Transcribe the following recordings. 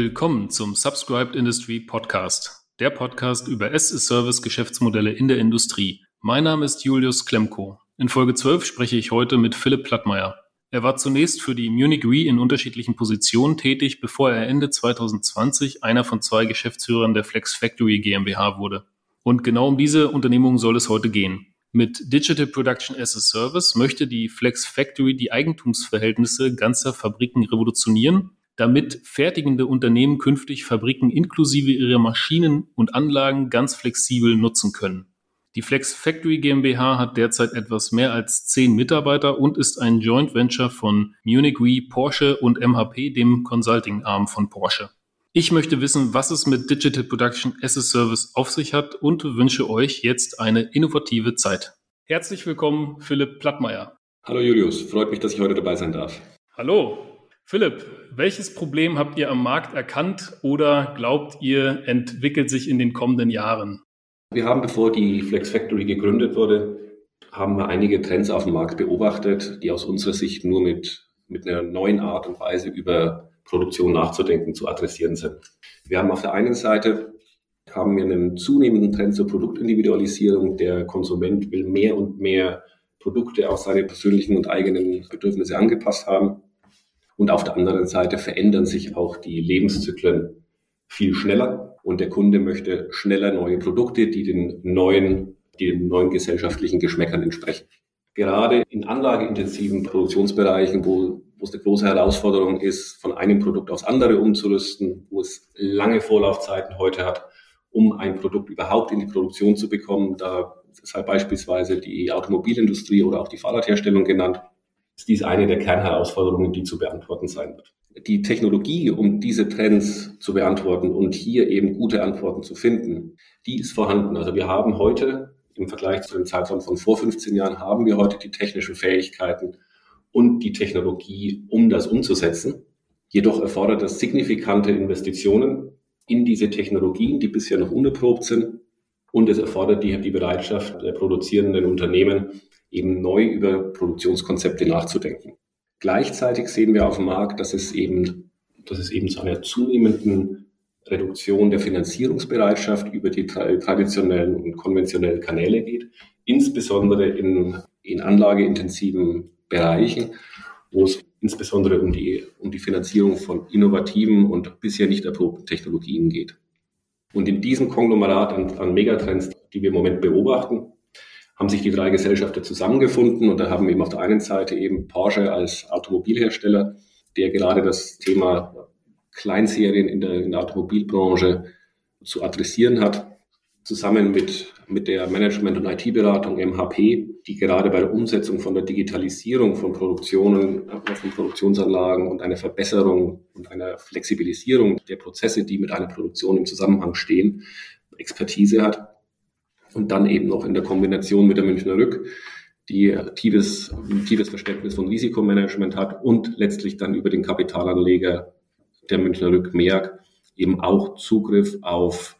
Willkommen zum Subscribed Industry Podcast, der Podcast über as-a-Service Geschäftsmodelle in der Industrie. Mein Name ist Julius Klemko. In Folge 12 spreche ich heute mit Philipp Plattmeier. Er war zunächst für die Munich Re in unterschiedlichen Positionen tätig, bevor er Ende 2020 einer von zwei Geschäftsführern der Flex Factory GmbH wurde. Und genau um diese Unternehmung soll es heute gehen. Mit Digital Production as a Service möchte die Flex Factory die Eigentumsverhältnisse ganzer Fabriken revolutionieren damit fertigende Unternehmen künftig Fabriken inklusive ihrer Maschinen und Anlagen ganz flexibel nutzen können. Die Flex Factory GmbH hat derzeit etwas mehr als zehn Mitarbeiter und ist ein Joint Venture von Munich Re, Porsche und MHP, dem Consulting-Arm von Porsche. Ich möchte wissen, was es mit Digital Production as a Service auf sich hat und wünsche euch jetzt eine innovative Zeit. Herzlich willkommen, Philipp Plattmeier. Hallo Julius, freut mich, dass ich heute dabei sein darf. Hallo, Philipp, welches Problem habt ihr am Markt erkannt oder glaubt ihr entwickelt sich in den kommenden Jahren? Wir haben, bevor die Flex Factory gegründet wurde, haben wir einige Trends auf dem Markt beobachtet, die aus unserer Sicht nur mit, mit einer neuen Art und Weise über Produktion nachzudenken zu adressieren sind. Wir haben auf der einen Seite haben wir einen zunehmenden Trend zur Produktindividualisierung. Der Konsument will mehr und mehr Produkte auf seine persönlichen und eigenen Bedürfnisse angepasst haben. Und auf der anderen Seite verändern sich auch die Lebenszyklen viel schneller und der Kunde möchte schneller neue Produkte, die den neuen, die den neuen gesellschaftlichen Geschmäckern entsprechen. Gerade in anlageintensiven Produktionsbereichen, wo, wo es eine große Herausforderung ist, von einem Produkt aufs andere umzurüsten, wo es lange Vorlaufzeiten heute hat, um ein Produkt überhaupt in die Produktion zu bekommen, da sei beispielsweise die Automobilindustrie oder auch die Fahrradherstellung genannt, ist dies eine der Kernherausforderungen, die zu beantworten sein wird. Die Technologie, um diese Trends zu beantworten und hier eben gute Antworten zu finden, die ist vorhanden. Also wir haben heute im Vergleich zu dem Zeitraum von vor 15 Jahren haben wir heute die technischen Fähigkeiten und die Technologie, um das umzusetzen. Jedoch erfordert das signifikante Investitionen in diese Technologien, die bisher noch unerprobt sind. Und es erfordert die, die Bereitschaft der produzierenden Unternehmen, eben neu über Produktionskonzepte nachzudenken. Gleichzeitig sehen wir auf dem Markt, dass es eben, dass es eben zu einer zunehmenden Reduktion der Finanzierungsbereitschaft über die traditionellen und konventionellen Kanäle geht, insbesondere in, in anlageintensiven Bereichen, wo es insbesondere um die, um die Finanzierung von innovativen und bisher nicht erprobten Technologien geht. Und in diesem Konglomerat an, an Megatrends, die wir im Moment beobachten, haben sich die drei Gesellschaften zusammengefunden und da haben eben auf der einen Seite eben Porsche als Automobilhersteller, der gerade das Thema Kleinserien in der, in der Automobilbranche zu adressieren hat, zusammen mit, mit der Management- und IT-Beratung MHP, die gerade bei der Umsetzung von der Digitalisierung von Produktionen, von Produktionsanlagen und einer Verbesserung und einer Flexibilisierung der Prozesse, die mit einer Produktion im Zusammenhang stehen, Expertise hat und dann eben noch in der Kombination mit der Münchner Rück, die tiefes, tiefes Verständnis von Risikomanagement hat und letztlich dann über den Kapitalanleger der Münchner Rück Merck eben auch Zugriff auf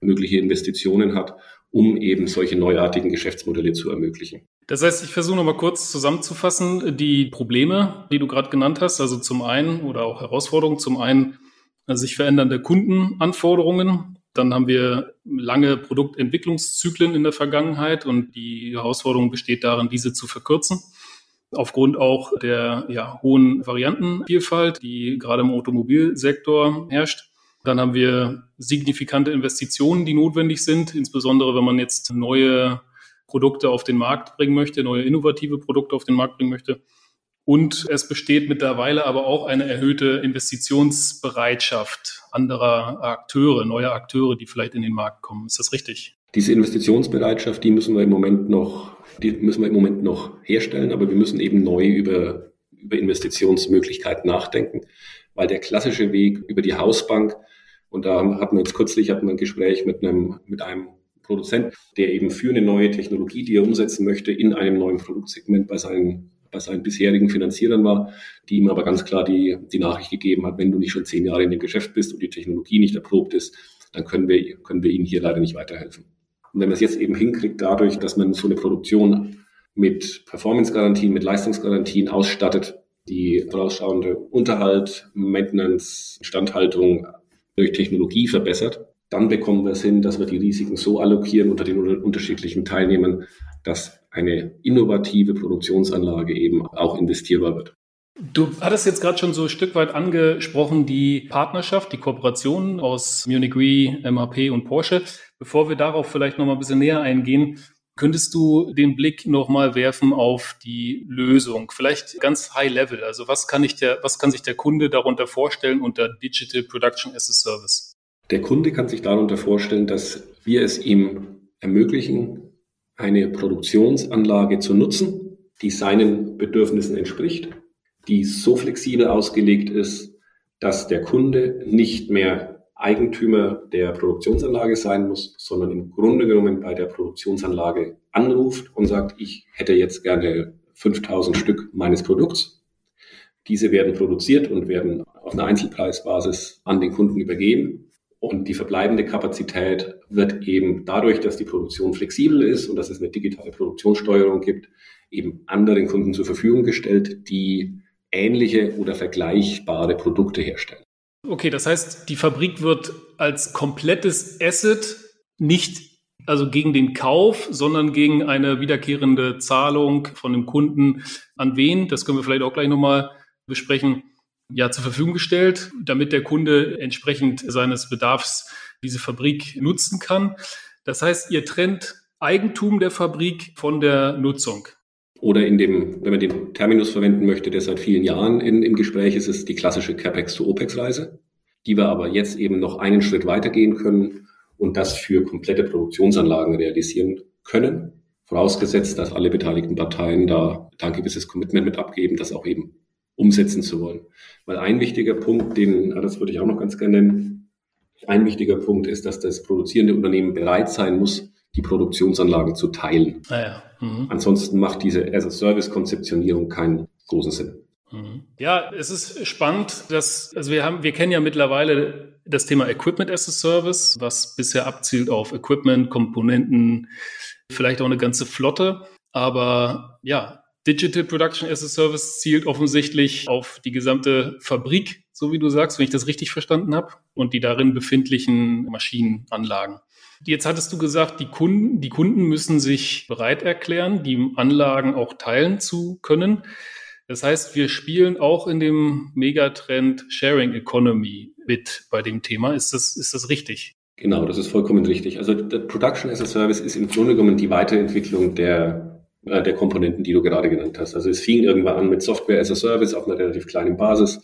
mögliche Investitionen hat, um eben solche neuartigen Geschäftsmodelle zu ermöglichen. Das heißt, ich versuche nochmal kurz zusammenzufassen, die Probleme, die du gerade genannt hast, also zum einen oder auch Herausforderungen, zum einen sich verändernde Kundenanforderungen, dann haben wir lange Produktentwicklungszyklen in der Vergangenheit und die Herausforderung besteht darin, diese zu verkürzen. Aufgrund auch der ja, hohen Variantenvielfalt, die gerade im Automobilsektor herrscht. Dann haben wir signifikante Investitionen, die notwendig sind, insbesondere wenn man jetzt neue Produkte auf den Markt bringen möchte, neue innovative Produkte auf den Markt bringen möchte. Und es besteht mittlerweile aber auch eine erhöhte Investitionsbereitschaft anderer Akteure, neuer Akteure, die vielleicht in den Markt kommen. Ist das richtig? Diese Investitionsbereitschaft, die müssen wir im Moment noch, die müssen wir im Moment noch herstellen, aber wir müssen eben neu über, über Investitionsmöglichkeiten nachdenken, weil der klassische Weg über die Hausbank, und da hatten wir jetzt kürzlich hatten wir ein Gespräch mit einem, mit einem Produzent, der eben für eine neue Technologie, die er umsetzen möchte, in einem neuen Produktsegment bei seinen bei seinen bisherigen Finanzierern war, die ihm aber ganz klar die, die Nachricht gegeben hat, wenn du nicht schon zehn Jahre in dem Geschäft bist und die Technologie nicht erprobt ist, dann können wir, können wir Ihnen hier leider nicht weiterhelfen. Und wenn man es jetzt eben hinkriegt, dadurch, dass man so eine Produktion mit Performance-Garantien, mit Leistungsgarantien ausstattet, die vorausschauende Unterhalt, Maintenance, Instandhaltung durch Technologie verbessert, dann bekommen wir es hin, dass wir die Risiken so allokieren unter den unterschiedlichen Teilnehmern, dass eine innovative Produktionsanlage eben auch investierbar wird. Du hattest jetzt gerade schon so ein Stück weit angesprochen, die Partnerschaft, die Kooperation aus Munich Re, MHP und Porsche. Bevor wir darauf vielleicht noch mal ein bisschen näher eingehen, könntest du den Blick noch mal werfen auf die Lösung? Vielleicht ganz high level. Also was kann ich der, was kann sich der Kunde darunter vorstellen unter Digital Production as a Service? Der Kunde kann sich darunter vorstellen, dass wir es ihm ermöglichen, eine Produktionsanlage zu nutzen, die seinen Bedürfnissen entspricht die so flexibel ausgelegt ist, dass der Kunde nicht mehr Eigentümer der Produktionsanlage sein muss, sondern im Grunde genommen bei der Produktionsanlage anruft und sagt, ich hätte jetzt gerne 5000 Stück meines Produkts. Diese werden produziert und werden auf einer Einzelpreisbasis an den Kunden übergeben. Und die verbleibende Kapazität wird eben dadurch, dass die Produktion flexibel ist und dass es eine digitale Produktionssteuerung gibt, eben anderen Kunden zur Verfügung gestellt, die ähnliche oder vergleichbare Produkte herstellen. Okay, das heißt, die Fabrik wird als komplettes Asset nicht also gegen den Kauf, sondern gegen eine wiederkehrende Zahlung von dem Kunden an wen, das können wir vielleicht auch gleich nochmal besprechen, ja, zur Verfügung gestellt, damit der Kunde entsprechend seines Bedarfs diese Fabrik nutzen kann. Das heißt, ihr trennt Eigentum der Fabrik von der Nutzung. Oder in dem, wenn man den Terminus verwenden möchte, der seit vielen Jahren in, im Gespräch ist, ist die klassische CapEx to OPEX-Reise, die wir aber jetzt eben noch einen Schritt weitergehen können und das für komplette Produktionsanlagen realisieren können. Vorausgesetzt, dass alle beteiligten Parteien da ein gewisses Commitment mit abgeben, das auch eben umsetzen zu wollen. Weil ein wichtiger Punkt, den, das würde ich auch noch ganz gerne nennen, ein wichtiger Punkt ist, dass das produzierende Unternehmen bereit sein muss, die Produktionsanlagen zu teilen. Ah ja. mhm. Ansonsten macht diese As-a-Service-Konzeptionierung keinen großen Sinn. Mhm. Ja, es ist spannend, dass, also wir haben, wir kennen ja mittlerweile das Thema Equipment as a Service, was bisher abzielt auf Equipment, Komponenten, vielleicht auch eine ganze Flotte. Aber ja, Digital Production as a Service zielt offensichtlich auf die gesamte Fabrik, so wie du sagst, wenn ich das richtig verstanden habe, und die darin befindlichen Maschinenanlagen. Jetzt hattest du gesagt, die Kunden, die Kunden müssen sich bereit erklären, die Anlagen auch teilen zu können. Das heißt, wir spielen auch in dem Megatrend Sharing Economy mit bei dem Thema. Ist das, ist das richtig? Genau, das ist vollkommen richtig. Also der Production as a Service ist im Grunde genommen die Weiterentwicklung der, äh, der Komponenten, die du gerade genannt hast. Also es fing irgendwann an mit Software as a Service auf einer relativ kleinen Basis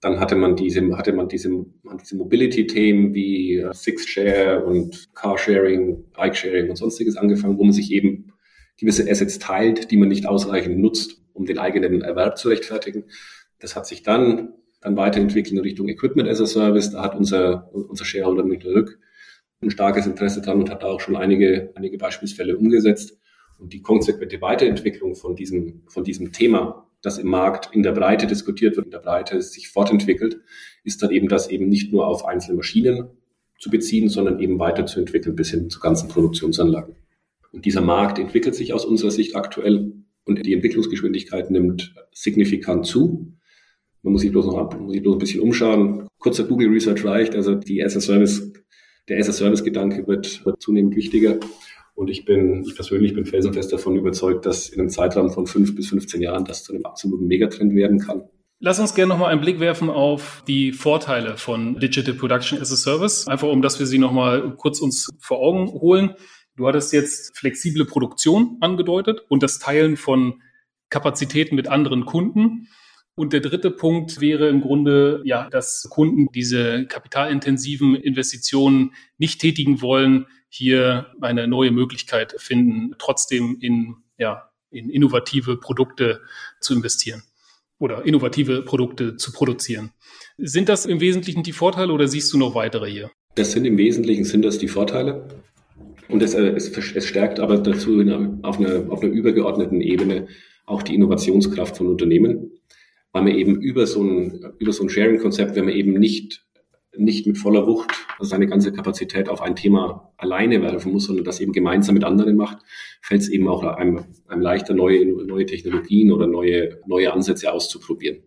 dann hatte man diese, hatte man diese, diese Mobility-Themen wie äh, Six-Share und Carsharing, Bike-Sharing und sonstiges angefangen, wo man sich eben gewisse Assets teilt, die man nicht ausreichend nutzt, um den eigenen Erwerb zu rechtfertigen. Das hat sich dann, dann weiterentwickelt in Richtung Equipment as a Service. Da hat unser, unser Shareholder mit Rück ein starkes Interesse dran und hat da auch schon einige, einige Beispielsfälle umgesetzt. Und die konsequente Weiterentwicklung von diesem, von diesem Thema das im Markt in der Breite diskutiert wird, in der Breite sich fortentwickelt, ist dann eben das eben nicht nur auf einzelne Maschinen zu beziehen, sondern eben weiterzuentwickeln bis hin zu ganzen Produktionsanlagen. Und dieser Markt entwickelt sich aus unserer Sicht aktuell und die Entwicklungsgeschwindigkeit nimmt signifikant zu. Man muss sich bloß noch muss sich bloß ein bisschen umschauen. Kurzer Google Research reicht. Also die as a Service, der as a Service Gedanke wird, wird zunehmend wichtiger. Und ich bin, ich persönlich bin felsenfest davon überzeugt, dass in einem Zeitraum von fünf bis 15 Jahren das zu einem absoluten Megatrend werden kann. Lass uns gerne nochmal einen Blick werfen auf die Vorteile von Digital Production as a Service, einfach um, dass wir sie nochmal kurz uns vor Augen holen. Du hattest jetzt flexible Produktion angedeutet und das Teilen von Kapazitäten mit anderen Kunden. Und der dritte Punkt wäre im Grunde, ja, dass Kunden diese kapitalintensiven Investitionen nicht tätigen wollen, hier eine neue Möglichkeit finden, trotzdem in, ja, in innovative Produkte zu investieren oder innovative Produkte zu produzieren. Sind das im Wesentlichen die Vorteile oder siehst du noch weitere hier? Das sind im Wesentlichen sind das die Vorteile. Und es, äh, es, es stärkt aber dazu einer, auf, einer, auf einer übergeordneten Ebene auch die Innovationskraft von Unternehmen, weil man eben über so ein, über so ein Sharing-Konzept, wenn man eben nicht nicht mit voller Wucht seine ganze Kapazität auf ein Thema alleine werfen muss, sondern das eben gemeinsam mit anderen macht, fällt es eben auch einem, einem leichter, neue, neue Technologien oder neue, neue Ansätze auszuprobieren.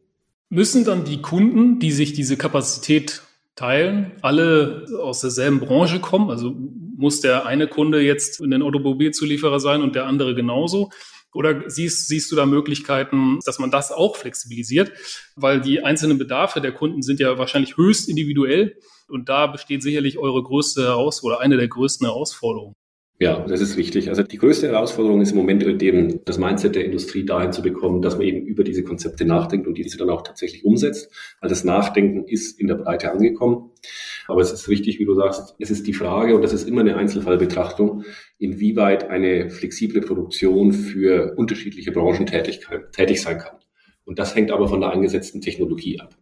Müssen dann die Kunden, die sich diese Kapazität teilen, alle aus derselben Branche kommen? Also muss der eine Kunde jetzt ein Automobilzulieferer sein und der andere genauso? Oder siehst, siehst du da Möglichkeiten, dass man das auch flexibilisiert? Weil die einzelnen Bedarfe der Kunden sind ja wahrscheinlich höchst individuell. Und da besteht sicherlich eure größte Herausforderung oder eine der größten Herausforderungen. Ja, das ist richtig. Also die größte Herausforderung ist im Moment eben das Mindset der Industrie dahin zu bekommen, dass man eben über diese Konzepte nachdenkt und diese dann auch tatsächlich umsetzt. Weil das Nachdenken ist in der Breite angekommen. Aber es ist richtig, wie du sagst, es ist die Frage, und das ist immer eine Einzelfallbetrachtung, inwieweit eine flexible Produktion für unterschiedliche Branchen tätig sein kann. Und das hängt aber von der eingesetzten Technologie ab.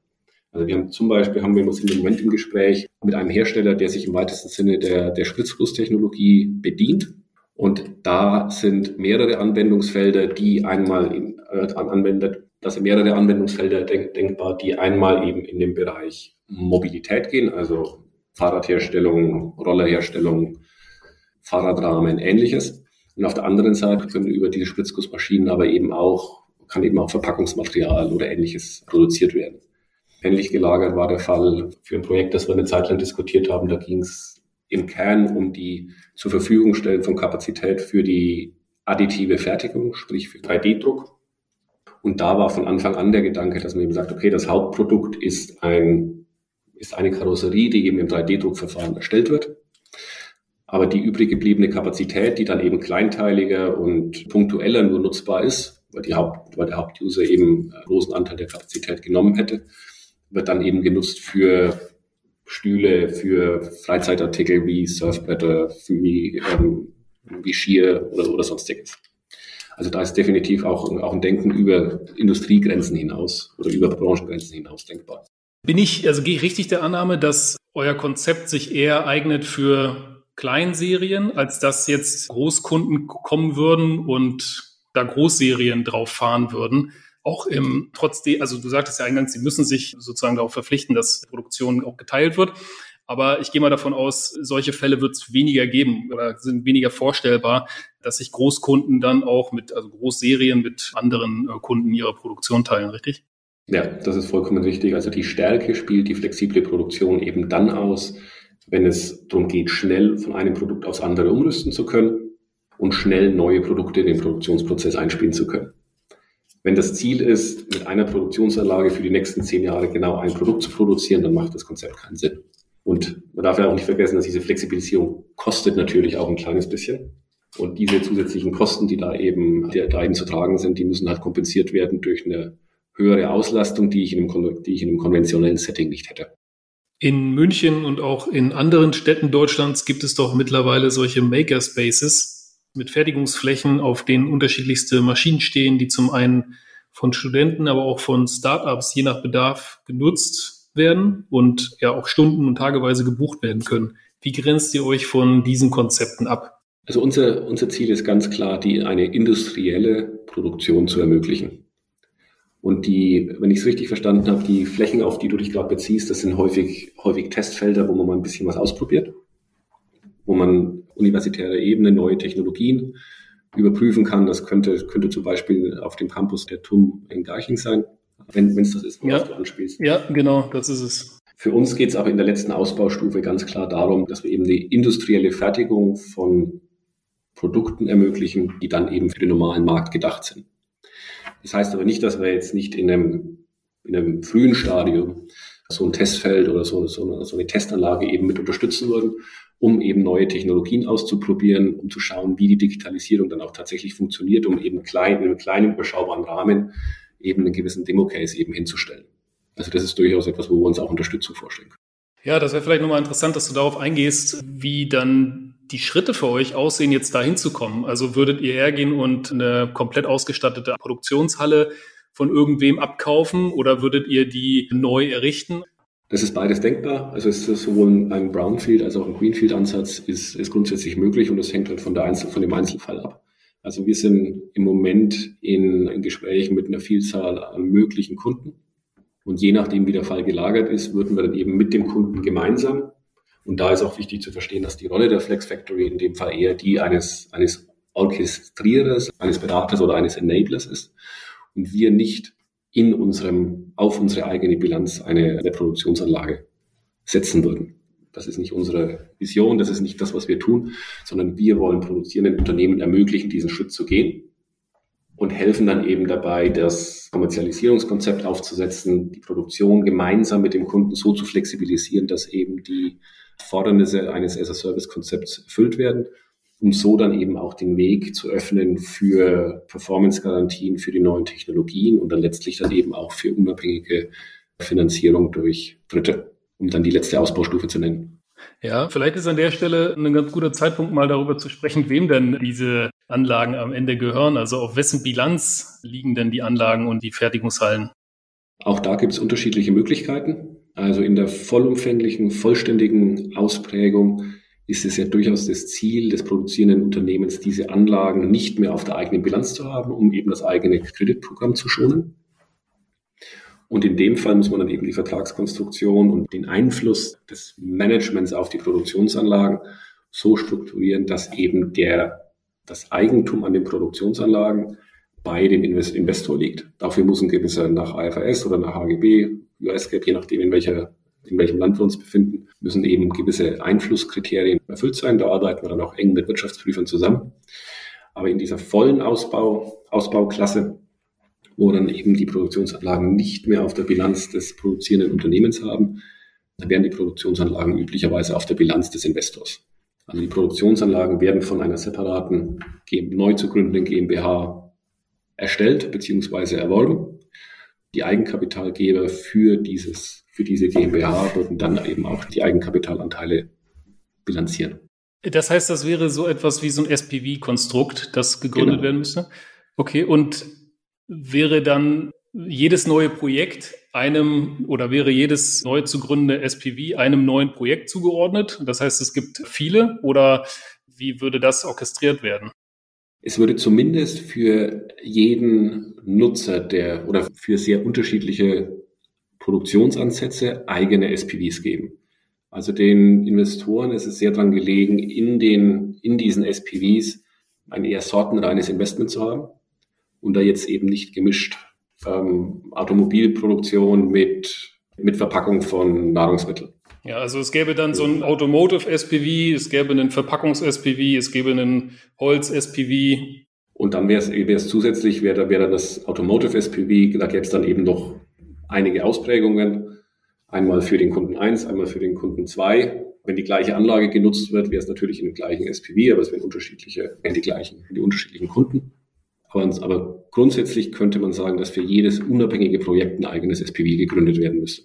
Also wir haben zum Beispiel, haben wir uns im Moment im Gespräch mit einem Hersteller, der sich im weitesten Sinne der, der Spritzgusstechnologie bedient. Und da sind mehrere Anwendungsfelder, die einmal in, äh, Anwender, das sind mehrere Anwendungsfelder denk, denkbar, die einmal eben in den Bereich Mobilität gehen, also Fahrradherstellung, Rollerherstellung, Fahrradrahmen, ähnliches. Und auf der anderen Seite können über diese Spritzgussmaschinen aber eben auch, kann eben auch Verpackungsmaterial oder ähnliches produziert werden. Ähnlich gelagert war der Fall für ein Projekt, das wir eine Zeit lang diskutiert haben. Da ging es im Kern um die zur Verfügung stellen von Kapazität für die additive Fertigung, sprich für 3D-Druck. Und da war von Anfang an der Gedanke, dass man eben sagt, okay, das Hauptprodukt ist ein, ist eine Karosserie, die eben im 3D-Druckverfahren erstellt wird. Aber die übrig gebliebene Kapazität, die dann eben kleinteiliger und punktueller nur nutzbar ist, weil, die Haupt, weil der Hauptuser eben einen großen Anteil der Kapazität genommen hätte, wird dann eben genutzt für Stühle, für Freizeitartikel wie Surfbretter, wie, ähm, wie Skier oder, oder sonstiges. Also da ist definitiv auch, auch ein Denken über Industriegrenzen hinaus oder über Branchengrenzen hinaus denkbar. Bin ich, also gehe ich richtig der Annahme, dass euer Konzept sich eher eignet für Kleinserien, als dass jetzt Großkunden kommen würden und da Großserien drauf fahren würden? Auch im, trotzdem, also du sagtest ja eingangs, sie müssen sich sozusagen darauf verpflichten, dass Produktion auch geteilt wird. Aber ich gehe mal davon aus, solche Fälle wird es weniger geben oder sind weniger vorstellbar, dass sich Großkunden dann auch mit, also Großserien mit anderen äh, Kunden ihre Produktion teilen, richtig? Ja, das ist vollkommen richtig. Also die Stärke spielt die flexible Produktion eben dann aus, wenn es darum geht, schnell von einem Produkt aufs andere umrüsten zu können und schnell neue Produkte in den Produktionsprozess einspielen zu können. Wenn das Ziel ist, mit einer Produktionsanlage für die nächsten zehn Jahre genau ein Produkt zu produzieren, dann macht das Konzept keinen Sinn. Und man darf ja auch nicht vergessen, dass diese Flexibilisierung kostet natürlich auch ein kleines bisschen. Und diese zusätzlichen Kosten, die da eben, die da eben zu tragen sind, die müssen halt kompensiert werden durch eine höhere Auslastung, die ich in einem, die ich in einem konventionellen Setting nicht hätte. In München und auch in anderen Städten Deutschlands gibt es doch mittlerweile solche Makerspaces, mit Fertigungsflächen, auf denen unterschiedlichste Maschinen stehen, die zum einen von Studenten, aber auch von Startups je nach Bedarf genutzt werden und ja auch stunden- und tageweise gebucht werden können. Wie grenzt ihr euch von diesen Konzepten ab? Also unser, unser Ziel ist ganz klar, die eine industrielle Produktion zu ermöglichen. Und die, wenn ich es richtig verstanden habe, die Flächen, auf die du dich gerade beziehst, das sind häufig, häufig Testfelder, wo man mal ein bisschen was ausprobiert, wo man universitärer Ebene neue Technologien überprüfen kann. Das könnte, könnte zum Beispiel auf dem Campus der TUM in Garching sein, wenn es das ist, was ja. du anspielst. Ja, genau, das ist es. Für uns geht es aber in der letzten Ausbaustufe ganz klar darum, dass wir eben die industrielle Fertigung von Produkten ermöglichen, die dann eben für den normalen Markt gedacht sind. Das heißt aber nicht, dass wir jetzt nicht in einem, in einem frühen Stadium so ein Testfeld oder so, so, eine, so eine Testanlage eben mit unterstützen würden, um eben neue Technologien auszuprobieren, um zu schauen, wie die Digitalisierung dann auch tatsächlich funktioniert, um eben klein, in einem kleinen, überschaubaren Rahmen eben einen gewissen Demo-Case eben hinzustellen. Also das ist durchaus etwas, wo wir uns auch Unterstützung vorstellen können. Ja, das wäre vielleicht nochmal interessant, dass du darauf eingehst, wie dann die Schritte für euch aussehen, jetzt da hinzukommen. Also würdet ihr hergehen und eine komplett ausgestattete Produktionshalle von irgendwem abkaufen oder würdet ihr die neu errichten? Das ist beides denkbar. Also es ist sowohl ein Brownfield als auch ein Greenfield-Ansatz ist, ist grundsätzlich möglich und das hängt halt von, der Einzel von dem Einzelfall ab. Also wir sind im Moment in, in Gesprächen mit einer Vielzahl an möglichen Kunden. Und je nachdem, wie der Fall gelagert ist, würden wir dann eben mit dem Kunden gemeinsam. Und da ist auch wichtig zu verstehen, dass die Rolle der Flex Factory in dem Fall eher die eines, eines Orchestrierers, eines Beraters oder eines Enablers ist. Und wir nicht in unserem, auf unsere eigene Bilanz eine, eine Produktionsanlage setzen würden. Das ist nicht unsere Vision, das ist nicht das, was wir tun, sondern wir wollen produzierenden Unternehmen ermöglichen, diesen Schritt zu gehen und helfen dann eben dabei, das Kommerzialisierungskonzept aufzusetzen, die Produktion gemeinsam mit dem Kunden so zu flexibilisieren, dass eben die Fordernisse eines as-a-Service-Konzepts erfüllt werden, um so dann eben auch den Weg zu öffnen für Performance-Garantien, für die neuen Technologien und dann letztlich dann eben auch für unabhängige Finanzierung durch Dritte, um dann die letzte Ausbaustufe zu nennen. Ja, vielleicht ist an der Stelle ein ganz guter Zeitpunkt, mal darüber zu sprechen, wem denn diese Anlagen am Ende gehören. Also auf wessen Bilanz liegen denn die Anlagen und die Fertigungshallen? Auch da gibt es unterschiedliche Möglichkeiten. Also in der vollumfänglichen, vollständigen Ausprägung ist es ja durchaus das Ziel des produzierenden Unternehmens, diese Anlagen nicht mehr auf der eigenen Bilanz zu haben, um eben das eigene Kreditprogramm zu schonen. Und in dem Fall muss man dann eben die Vertragskonstruktion und den Einfluss des Managements auf die Produktionsanlagen so strukturieren, dass eben der, das Eigentum an den Produktionsanlagen bei dem Investor liegt. Dafür muss ein gewisser nach AFS oder nach HGB, US-GAAP, je nachdem in welcher in welchem Land wir uns befinden, müssen eben gewisse Einflusskriterien erfüllt sein. Da arbeiten wir dann auch eng mit Wirtschaftsprüfern zusammen. Aber in dieser vollen Ausbau, Ausbauklasse wo dann eben die Produktionsanlagen nicht mehr auf der Bilanz des produzierenden Unternehmens haben, dann werden die Produktionsanlagen üblicherweise auf der Bilanz des Investors. Also die Produktionsanlagen werden von einer separaten, neu zu gründenden GmbH erstellt bzw. erworben. Die Eigenkapitalgeber für, dieses, für diese GmbH würden dann eben auch die Eigenkapitalanteile bilanzieren. Das heißt, das wäre so etwas wie so ein SPV-Konstrukt, das gegründet genau. werden müsste? Okay, und wäre dann jedes neue Projekt einem oder wäre jedes neu zu gründende SPV einem neuen Projekt zugeordnet? Das heißt, es gibt viele oder wie würde das orchestriert werden? Es würde zumindest für jeden Nutzer der oder für sehr unterschiedliche Produktionsansätze eigene SPVs geben. Also den Investoren ist es sehr daran gelegen, in den, in diesen SPVs ein eher sortenreines Investment zu haben und da jetzt eben nicht gemischt ähm, Automobilproduktion mit, mit Verpackung von Nahrungsmitteln. Ja, also es gäbe dann so ein Automotive SPV, es gäbe einen Verpackungs-SPV, es gäbe einen Holz-SPV. Und dann wäre es zusätzlich, wäre wär dann das Automotive SPV, da gäbe es dann eben noch einige Ausprägungen. Einmal für den Kunden 1, einmal für den Kunden 2. Wenn die gleiche Anlage genutzt wird, wäre es natürlich in dem gleichen SPV, aber es wären unterschiedliche, wären die gleichen, die unterschiedlichen Kunden. Aber, aber grundsätzlich könnte man sagen, dass für jedes unabhängige Projekt ein eigenes SPV gegründet werden müsste.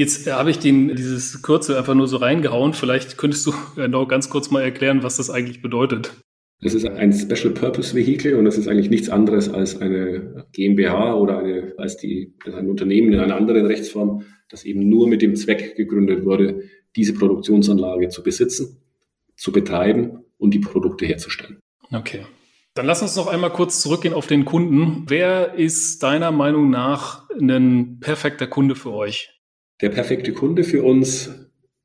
Jetzt äh, habe ich den, dieses Kürzel einfach nur so reingehauen. Vielleicht könntest du genau ganz kurz mal erklären, was das eigentlich bedeutet. Das ist ein Special Purpose Vehicle und das ist eigentlich nichts anderes als eine GmbH oder eine, als die, ein Unternehmen in einer anderen Rechtsform, das eben nur mit dem Zweck gegründet wurde, diese Produktionsanlage zu besitzen, zu betreiben und die Produkte herzustellen. Okay. Dann lass uns noch einmal kurz zurückgehen auf den Kunden. Wer ist deiner Meinung nach ein perfekter Kunde für euch? Der perfekte Kunde für uns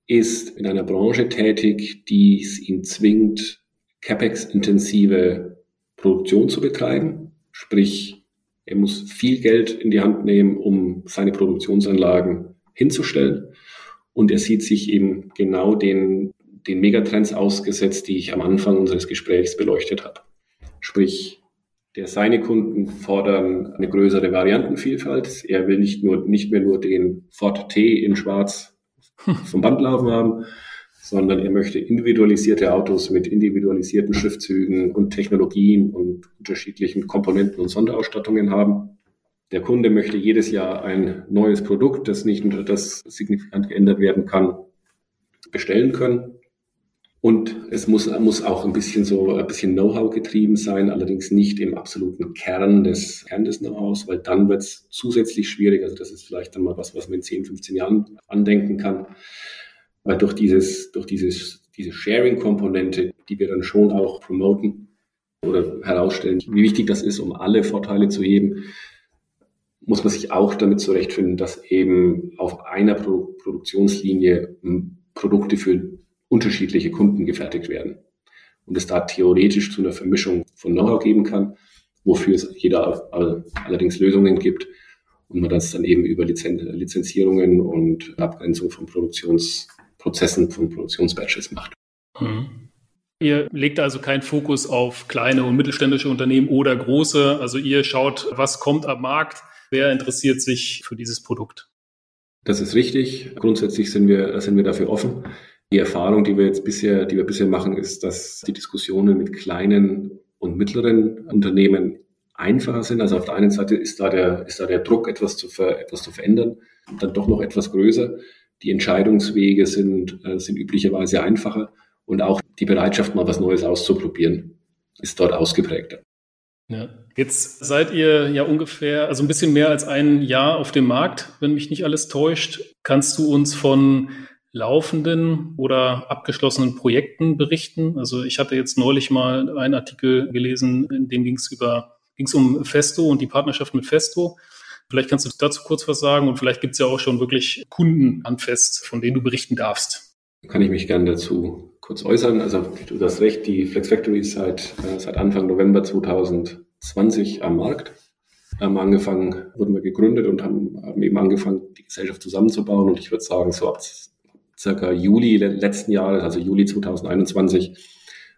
ist in einer Branche tätig, die es ihn zwingt, CapEx-intensive Produktion zu betreiben. Sprich, er muss viel Geld in die Hand nehmen, um seine Produktionsanlagen hinzustellen. Und er sieht sich eben genau den, den Megatrends ausgesetzt, die ich am Anfang unseres Gesprächs beleuchtet habe. Sprich, der seine Kunden fordern eine größere Variantenvielfalt. Er will nicht nur, nicht mehr nur den Ford T in Schwarz vom Band laufen haben, sondern er möchte individualisierte Autos mit individualisierten Schriftzügen und Technologien und unterschiedlichen Komponenten und Sonderausstattungen haben. Der Kunde möchte jedes Jahr ein neues Produkt, das nicht das signifikant geändert werden kann, bestellen können. Und es muss, muss auch ein bisschen so ein bisschen Know-how getrieben sein, allerdings nicht im absoluten Kern des, Kern des Know-hows, weil dann wird es zusätzlich schwierig. Also das ist vielleicht dann mal was, was man in 10, 15 Jahren andenken kann. Weil durch dieses, durch dieses, diese Sharing-Komponente, die wir dann schon auch promoten oder herausstellen, wie wichtig das ist, um alle Vorteile zu heben, muss man sich auch damit zurechtfinden, dass eben auf einer Pro Produktionslinie Produkte für unterschiedliche Kunden gefertigt werden. Und es da theoretisch zu einer Vermischung von Know-how geben kann, wofür es jeder allerdings Lösungen gibt. und man das dann eben über Lizen Lizenzierungen und Abgrenzung von Produktionsprozessen, von Produktionsbatches macht. Mhm. Ihr legt also keinen Fokus auf kleine und mittelständische Unternehmen oder große. Also ihr schaut, was kommt am Markt, wer interessiert sich für dieses Produkt. Das ist richtig. Grundsätzlich sind wir, sind wir dafür offen. Die Erfahrung, die wir jetzt bisher, die wir bisher machen, ist, dass die Diskussionen mit kleinen und mittleren Unternehmen einfacher sind. Also auf der einen Seite ist da der, ist da der Druck, etwas zu, ver, etwas zu verändern, dann doch noch etwas größer. Die Entscheidungswege sind, äh, sind üblicherweise einfacher und auch die Bereitschaft, mal was Neues auszuprobieren, ist dort ausgeprägter. Ja. Jetzt seid ihr ja ungefähr, also ein bisschen mehr als ein Jahr auf dem Markt, wenn mich nicht alles täuscht. Kannst du uns von laufenden oder abgeschlossenen Projekten berichten? Also ich hatte jetzt neulich mal einen Artikel gelesen, in dem ging es über, ging es um Festo und die Partnerschaft mit Festo. Vielleicht kannst du dazu kurz was sagen und vielleicht gibt es ja auch schon wirklich Kunden an Fest, von denen du berichten darfst. Kann ich mich gerne dazu kurz äußern. Also du hast recht, die Flex Factory ist seit, äh, seit Anfang November 2020 am Markt. Haben angefangen, wurden wir gegründet und haben, haben eben angefangen, die Gesellschaft zusammenzubauen. Und ich würde sagen, so ab circa Juli letzten Jahres, also Juli 2021,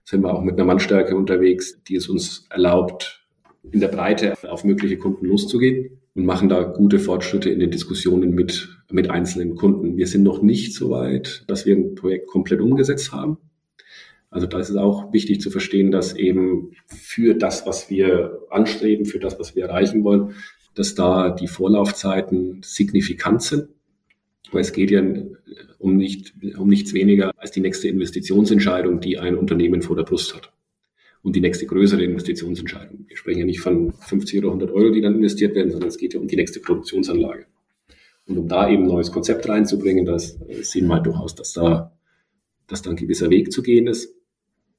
sind wir auch mit einer Mannstärke unterwegs, die es uns erlaubt, in der Breite auf mögliche Kunden loszugehen und machen da gute Fortschritte in den Diskussionen mit, mit einzelnen Kunden. Wir sind noch nicht so weit, dass wir ein Projekt komplett umgesetzt haben. Also da ist es auch wichtig zu verstehen, dass eben für das, was wir anstreben, für das, was wir erreichen wollen, dass da die Vorlaufzeiten signifikant sind. Weil es geht ja um, nicht, um nichts weniger als die nächste Investitionsentscheidung, die ein Unternehmen vor der Brust hat und die nächste größere Investitionsentscheidung. Wir sprechen ja nicht von 50 oder 100 Euro, die dann investiert werden, sondern es geht ja um die nächste Produktionsanlage. Und um da eben ein neues Konzept reinzubringen, das sehen wir halt durchaus, dass da, dass da ein gewisser Weg zu gehen ist.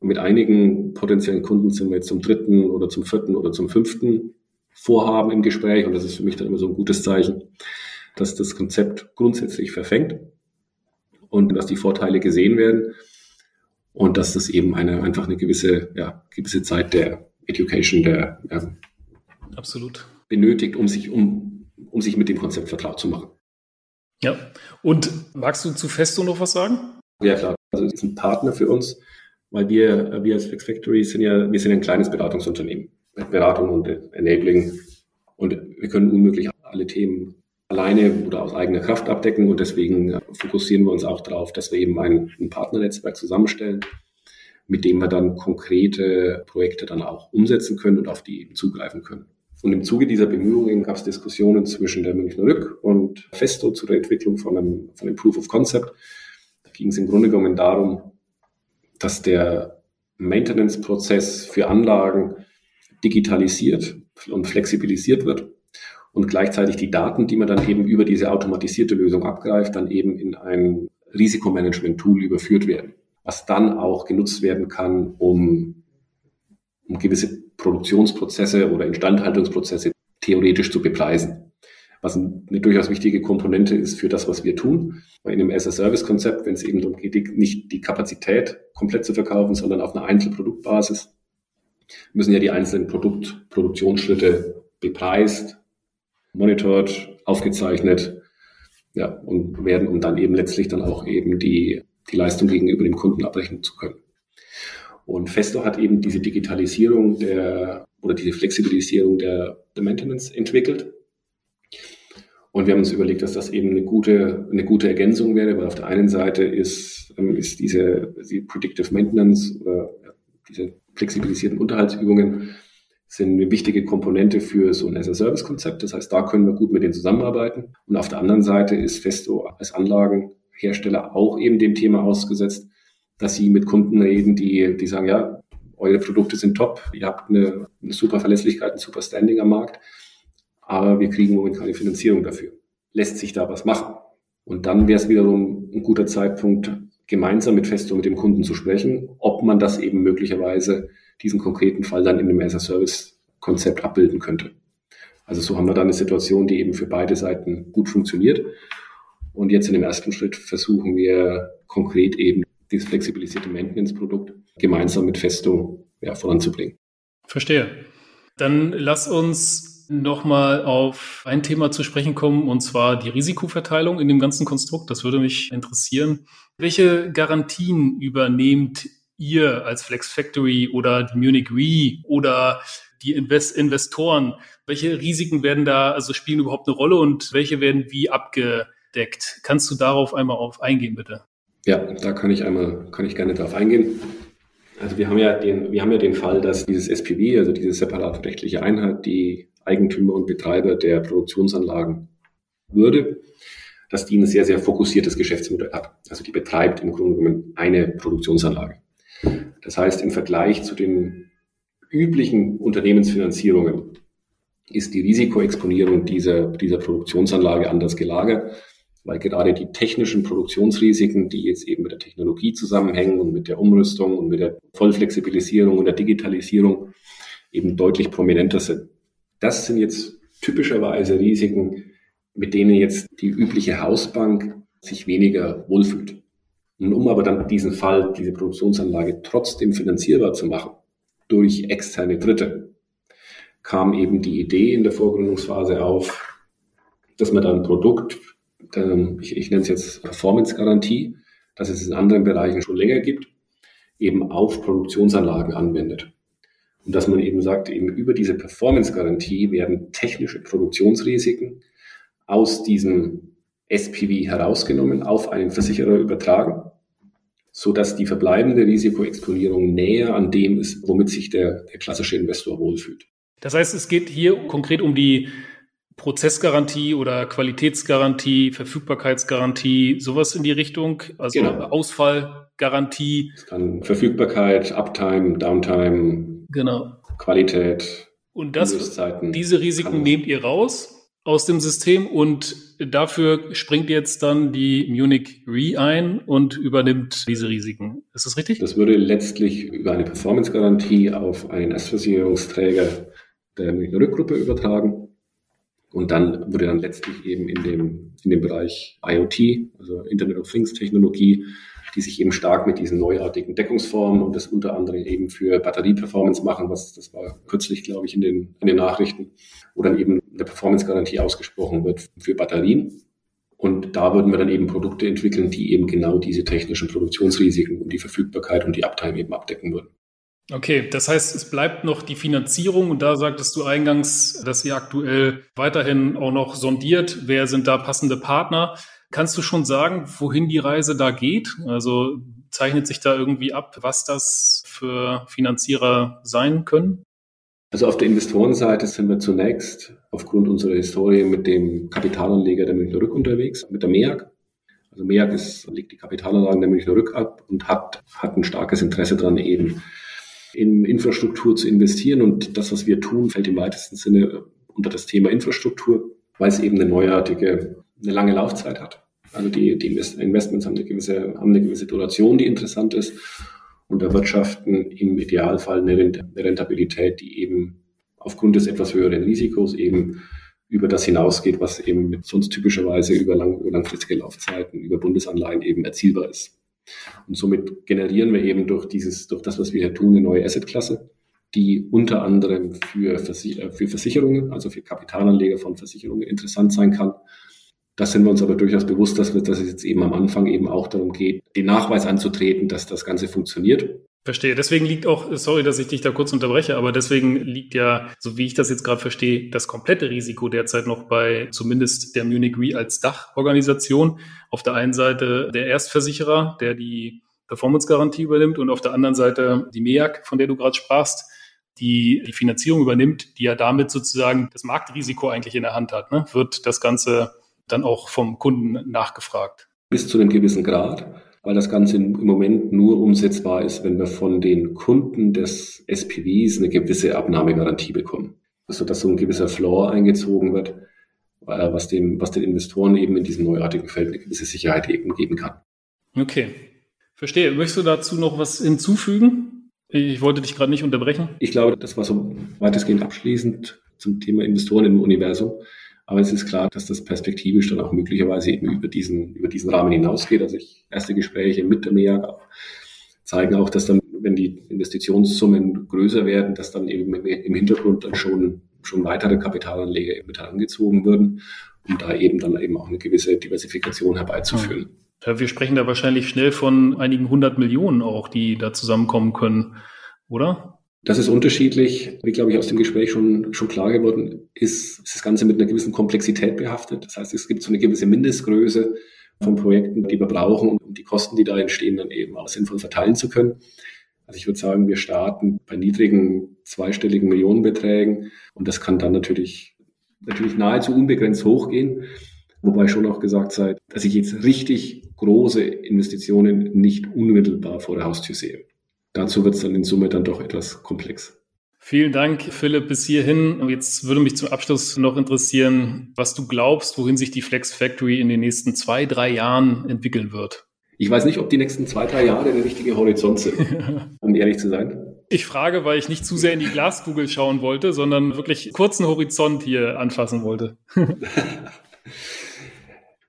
Und mit einigen potenziellen Kunden sind wir jetzt zum dritten oder zum vierten oder zum fünften Vorhaben im Gespräch. Und das ist für mich dann immer so ein gutes Zeichen, dass das Konzept grundsätzlich verfängt und dass die Vorteile gesehen werden und dass das eben eine, einfach eine gewisse, ja, gewisse Zeit der Education, der ja, Absolut. benötigt, um sich, um, um sich mit dem Konzept vertraut zu machen. Ja, und magst du zu Festo noch was sagen? Ja, klar. Also es ist ein Partner für uns, weil wir, wir als Flex Factory sind ja, wir sind ein kleines Beratungsunternehmen. Beratung und Enabling. Und wir können unmöglich alle Themen alleine oder aus eigener Kraft abdecken und deswegen fokussieren wir uns auch darauf, dass wir eben ein, ein Partnernetzwerk zusammenstellen, mit dem wir dann konkrete Projekte dann auch umsetzen können und auf die eben zugreifen können. Und im Zuge dieser Bemühungen gab es Diskussionen zwischen der Münchner Rück und Festo zu der Entwicklung von einem, von einem Proof of Concept. Da ging es im Grunde genommen darum, dass der Maintenance-Prozess für Anlagen digitalisiert und flexibilisiert wird und gleichzeitig die Daten, die man dann eben über diese automatisierte Lösung abgreift, dann eben in ein Risikomanagement-Tool überführt werden, was dann auch genutzt werden kann, um, um gewisse Produktionsprozesse oder Instandhaltungsprozesse theoretisch zu bepreisen. Was eine durchaus wichtige Komponente ist für das, was wir tun. Weil in einem as-a-Service-Konzept, wenn es eben darum geht, nicht die Kapazität komplett zu verkaufen, sondern auf einer Einzelproduktbasis, müssen ja die einzelnen Produkt Produktionsschritte bepreist, monitort, aufgezeichnet, ja, und werden, um dann eben letztlich dann auch eben die, die Leistung gegenüber dem Kunden abrechnen zu können. Und Festo hat eben diese Digitalisierung der oder diese Flexibilisierung der, der Maintenance entwickelt. Und wir haben uns überlegt, dass das eben eine gute, eine gute Ergänzung wäre, weil auf der einen Seite ist, ähm, ist diese die Predictive Maintenance oder diese flexibilisierten Unterhaltsübungen sind eine wichtige Komponente für so ein as-a-Service-Konzept. Das heißt, da können wir gut mit denen zusammenarbeiten. Und auf der anderen Seite ist Festo als Anlagenhersteller auch eben dem Thema ausgesetzt, dass sie mit Kunden reden, die, die sagen, ja, eure Produkte sind top, ihr habt eine, eine super Verlässlichkeit, ein super Standing am Markt, aber wir kriegen momentan keine Finanzierung dafür. Lässt sich da was machen? Und dann wäre es wiederum ein guter Zeitpunkt, gemeinsam mit Festo mit dem Kunden zu sprechen, ob man das eben möglicherweise diesen konkreten Fall dann in einem as-a-Service-Konzept abbilden könnte. Also so haben wir dann eine Situation, die eben für beide Seiten gut funktioniert. Und jetzt in dem ersten Schritt versuchen wir konkret eben dieses flexibilisierte Maintenance-Produkt gemeinsam mit Festo ja, voranzubringen. Verstehe. Dann lass uns nochmal auf ein Thema zu sprechen kommen, und zwar die Risikoverteilung in dem ganzen Konstrukt. Das würde mich interessieren. Welche Garantien übernehmt ihr als Flex Factory oder die Munich Re oder die Invest Investoren? Welche Risiken werden da, also spielen überhaupt eine Rolle und welche werden wie abgedeckt? Kannst du darauf einmal auf eingehen, bitte? Ja, da kann ich einmal, kann ich gerne darauf eingehen. Also wir haben ja den, wir haben ja den Fall, dass dieses SPV, also diese separate rechtliche Einheit, die Eigentümer und Betreiber der Produktionsanlagen würde, dass die ein sehr, sehr fokussiertes Geschäftsmodell hat. Also die betreibt im Grunde genommen eine Produktionsanlage. Das heißt, im Vergleich zu den üblichen Unternehmensfinanzierungen ist die Risikoexponierung dieser, dieser Produktionsanlage anders gelagert weil gerade die technischen Produktionsrisiken, die jetzt eben mit der Technologie zusammenhängen und mit der Umrüstung und mit der Vollflexibilisierung und der Digitalisierung eben deutlich prominenter sind. Das sind jetzt typischerweise Risiken, mit denen jetzt die übliche Hausbank sich weniger wohlfühlt. Und um aber dann diesen Fall, diese Produktionsanlage trotzdem finanzierbar zu machen durch externe Dritte, kam eben die Idee in der Vorgründungsphase auf, dass man dann ein Produkt ähm, ich, ich nenne es jetzt Performance-Garantie, dass es in anderen Bereichen schon länger gibt, eben auf Produktionsanlagen anwendet. Und dass man eben sagt, eben über diese Performance-Garantie werden technische Produktionsrisiken aus diesem SPV herausgenommen, auf einen Versicherer übertragen, so dass die verbleibende Risikoexponierung näher an dem ist, womit sich der, der klassische Investor wohlfühlt. Das heißt, es geht hier konkret um die Prozessgarantie oder Qualitätsgarantie, Verfügbarkeitsgarantie, sowas in die Richtung, also genau. Ausfallgarantie. Es kann Verfügbarkeit, Uptime, Downtime, genau. Qualität. Und das, diese Risiken nehmt ihr raus aus dem System und dafür springt jetzt dann die Munich Re ein und übernimmt diese Risiken. Ist das richtig? Das würde letztlich über eine Performance-Garantie auf einen Erstversicherungsträger der Rückgruppe übertragen. Und dann wurde dann letztlich eben in dem, in dem Bereich IoT, also Internet of Things Technologie, die sich eben stark mit diesen neuartigen Deckungsformen und das unter anderem eben für Batterieperformance machen, was das war kürzlich, glaube ich, in den, in den Nachrichten, wo dann eben eine Performance-Garantie ausgesprochen wird für Batterien. Und da würden wir dann eben Produkte entwickeln, die eben genau diese technischen Produktionsrisiken und die Verfügbarkeit und die Uptime eben abdecken würden. Okay, das heißt, es bleibt noch die Finanzierung und da sagtest du eingangs, dass ihr aktuell weiterhin auch noch sondiert. Wer sind da passende Partner? Kannst du schon sagen, wohin die Reise da geht? Also zeichnet sich da irgendwie ab, was das für Finanzierer sein können? Also auf der Investorenseite sind wir zunächst aufgrund unserer Historie mit dem Kapitalanleger der Münchner Rück unterwegs, mit der MEAG. Also MEAG ist, legt die Kapitalanlagen der Münchner Rück ab und hat, hat ein starkes Interesse daran, eben in Infrastruktur zu investieren. Und das, was wir tun, fällt im weitesten Sinne unter das Thema Infrastruktur, weil es eben eine neuartige, eine lange Laufzeit hat. Also die, die Investments haben eine gewisse, haben eine gewisse Duration, die interessant ist und erwirtschaften im Idealfall eine Rentabilität, die eben aufgrund des etwas höheren Risikos eben über das hinausgeht, was eben sonst typischerweise über, lang, über langfristige Laufzeiten, über Bundesanleihen eben erzielbar ist. Und somit generieren wir eben durch dieses, durch das, was wir hier tun, eine neue Assetklasse, die unter anderem für, Versich äh, für Versicherungen, also für Kapitalanleger von Versicherungen interessant sein kann. Das sind wir uns aber durchaus bewusst, dass, wir, dass es jetzt eben am Anfang eben auch darum geht, den Nachweis anzutreten, dass das Ganze funktioniert. Verstehe. Deswegen liegt auch, sorry, dass ich dich da kurz unterbreche, aber deswegen liegt ja, so wie ich das jetzt gerade verstehe, das komplette Risiko derzeit noch bei zumindest der Munich Re als Dachorganisation. Auf der einen Seite der Erstversicherer, der die Performance-Garantie übernimmt und auf der anderen Seite die MEAG, von der du gerade sprachst, die die Finanzierung übernimmt, die ja damit sozusagen das Marktrisiko eigentlich in der Hand hat. Ne? Wird das Ganze dann auch vom Kunden nachgefragt? Bis zu einem gewissen Grad weil das Ganze im Moment nur umsetzbar ist, wenn wir von den Kunden des SPVs eine gewisse Abnahmegarantie bekommen. Also dass so ein gewisser Floor eingezogen wird, äh, was, dem, was den Investoren eben in diesem neuartigen Feld eine gewisse Sicherheit eben geben kann. Okay, verstehe. Möchtest du dazu noch was hinzufügen? Ich wollte dich gerade nicht unterbrechen. Ich glaube, das war so weitestgehend abschließend zum Thema Investoren im Universum. Aber es ist klar, dass das perspektivisch dann auch möglicherweise eben über diesen, über diesen Rahmen hinausgeht. Also ich, erste Gespräche mit der MEAG zeigen auch, dass dann, wenn die Investitionssummen größer werden, dass dann eben im Hintergrund dann schon schon weitere Kapitalanleger mit herangezogen würden, um da eben dann eben auch eine gewisse Diversifikation herbeizuführen. Wir sprechen da wahrscheinlich schnell von einigen hundert Millionen auch, die da zusammenkommen können, oder? Das ist unterschiedlich. Wie, glaube ich, aus dem Gespräch schon, schon klar geworden ist, ist das Ganze mit einer gewissen Komplexität behaftet. Das heißt, es gibt so eine gewisse Mindestgröße von Projekten, die wir brauchen, um die Kosten, die da entstehen, dann eben auch sinnvoll verteilen zu können. Also ich würde sagen, wir starten bei niedrigen zweistelligen Millionenbeträgen und das kann dann natürlich, natürlich nahezu unbegrenzt hochgehen. Wobei schon auch gesagt sei, dass ich jetzt richtig große Investitionen nicht unmittelbar vor der Haustür sehe. Dazu wird es dann in Summe dann doch etwas komplex. Vielen Dank, Philipp, bis hierhin. Jetzt würde mich zum Abschluss noch interessieren, was du glaubst, wohin sich die Flex Factory in den nächsten zwei, drei Jahren entwickeln wird. Ich weiß nicht, ob die nächsten zwei, drei Jahre der richtige Horizont sind, um ehrlich zu sein. Ich frage, weil ich nicht zu sehr in die Glaskugel schauen wollte, sondern wirklich kurzen Horizont hier anfassen wollte.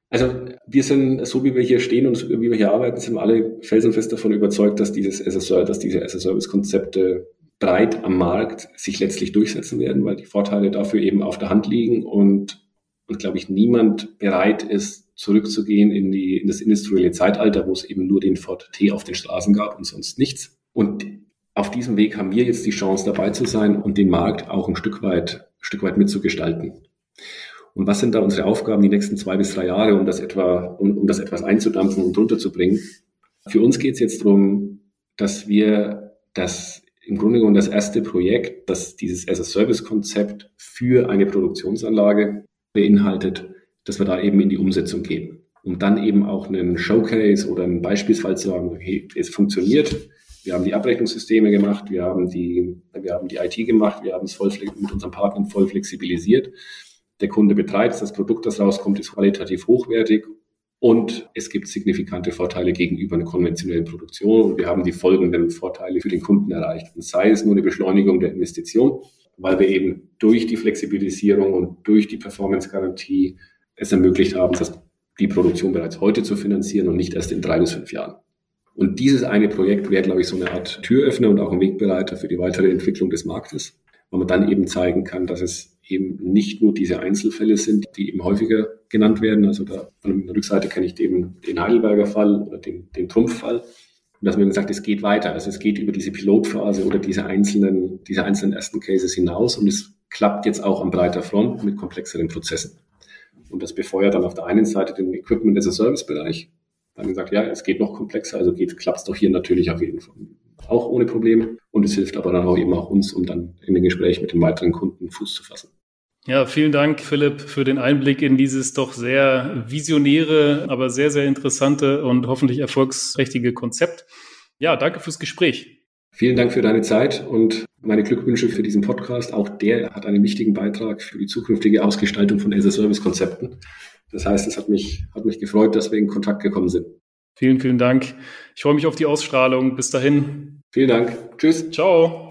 Also wir sind, so wie wir hier stehen und wie wir hier arbeiten, sind wir alle felsenfest davon überzeugt, dass dieses SSR, dass diese SSR-Konzepte breit am Markt sich letztlich durchsetzen werden, weil die Vorteile dafür eben auf der Hand liegen und, und glaube ich, niemand bereit ist, zurückzugehen in, die, in das industrielle Zeitalter, wo es eben nur den Ford T auf den Straßen gab und sonst nichts. Und auf diesem Weg haben wir jetzt die Chance dabei zu sein und den Markt auch ein Stück weit, Stück weit mitzugestalten. Und was sind da unsere Aufgaben die nächsten zwei bis drei Jahre, um das etwa, um, um das etwas einzudampfen und runterzubringen? Für uns geht es jetzt darum, dass wir das im Grunde genommen das erste Projekt, das dieses as-a-Service-Konzept für eine Produktionsanlage beinhaltet, dass wir da eben in die Umsetzung gehen. Um dann eben auch einen Showcase oder einen Beispielsfall zu haben, hey, es funktioniert. Wir haben die Abrechnungssysteme gemacht, wir haben die, wir haben die IT gemacht, wir haben es voll mit unseren Partnern voll flexibilisiert der Kunde betreibt, das Produkt, das rauskommt, ist qualitativ hochwertig und es gibt signifikante Vorteile gegenüber einer konventionellen Produktion. Wir haben die folgenden Vorteile für den Kunden erreicht. Und sei es nur eine Beschleunigung der Investition, weil wir eben durch die Flexibilisierung und durch die Performance-Garantie es ermöglicht haben, dass die Produktion bereits heute zu finanzieren und nicht erst in drei bis fünf Jahren. Und dieses eine Projekt wäre, glaube ich, so eine Art Türöffner und auch ein Wegbereiter für die weitere Entwicklung des Marktes, weil man dann eben zeigen kann, dass es eben nicht nur diese Einzelfälle sind, die eben häufiger genannt werden. Also da von der Rückseite kenne ich eben den Heidelberger Fall oder den, den Trumpf-Fall. Und dass man gesagt, es geht weiter. Also es geht über diese Pilotphase oder diese einzelnen, diese einzelnen ersten Cases hinaus und es klappt jetzt auch an breiter Front mit komplexeren Prozessen. Und das befeuert dann auf der einen Seite den Equipment as a Service Bereich. Dann gesagt, ja, es geht noch komplexer, also geht, klappt es doch hier natürlich auf jeden Fall auch ohne Probleme. Und es hilft aber dann auch eben auch uns, um dann in den Gespräch mit den weiteren Kunden Fuß zu fassen. Ja, vielen Dank, Philipp, für den Einblick in dieses doch sehr visionäre, aber sehr, sehr interessante und hoffentlich erfolgsträchtige Konzept. Ja, danke fürs Gespräch. Vielen Dank für deine Zeit und meine Glückwünsche für diesen Podcast. Auch der hat einen wichtigen Beitrag für die zukünftige Ausgestaltung von as-a-Service-Konzepten. Das heißt, es hat mich, hat mich gefreut, dass wir in Kontakt gekommen sind. Vielen, vielen Dank. Ich freue mich auf die Ausstrahlung. Bis dahin. Vielen Dank. Tschüss. Ciao.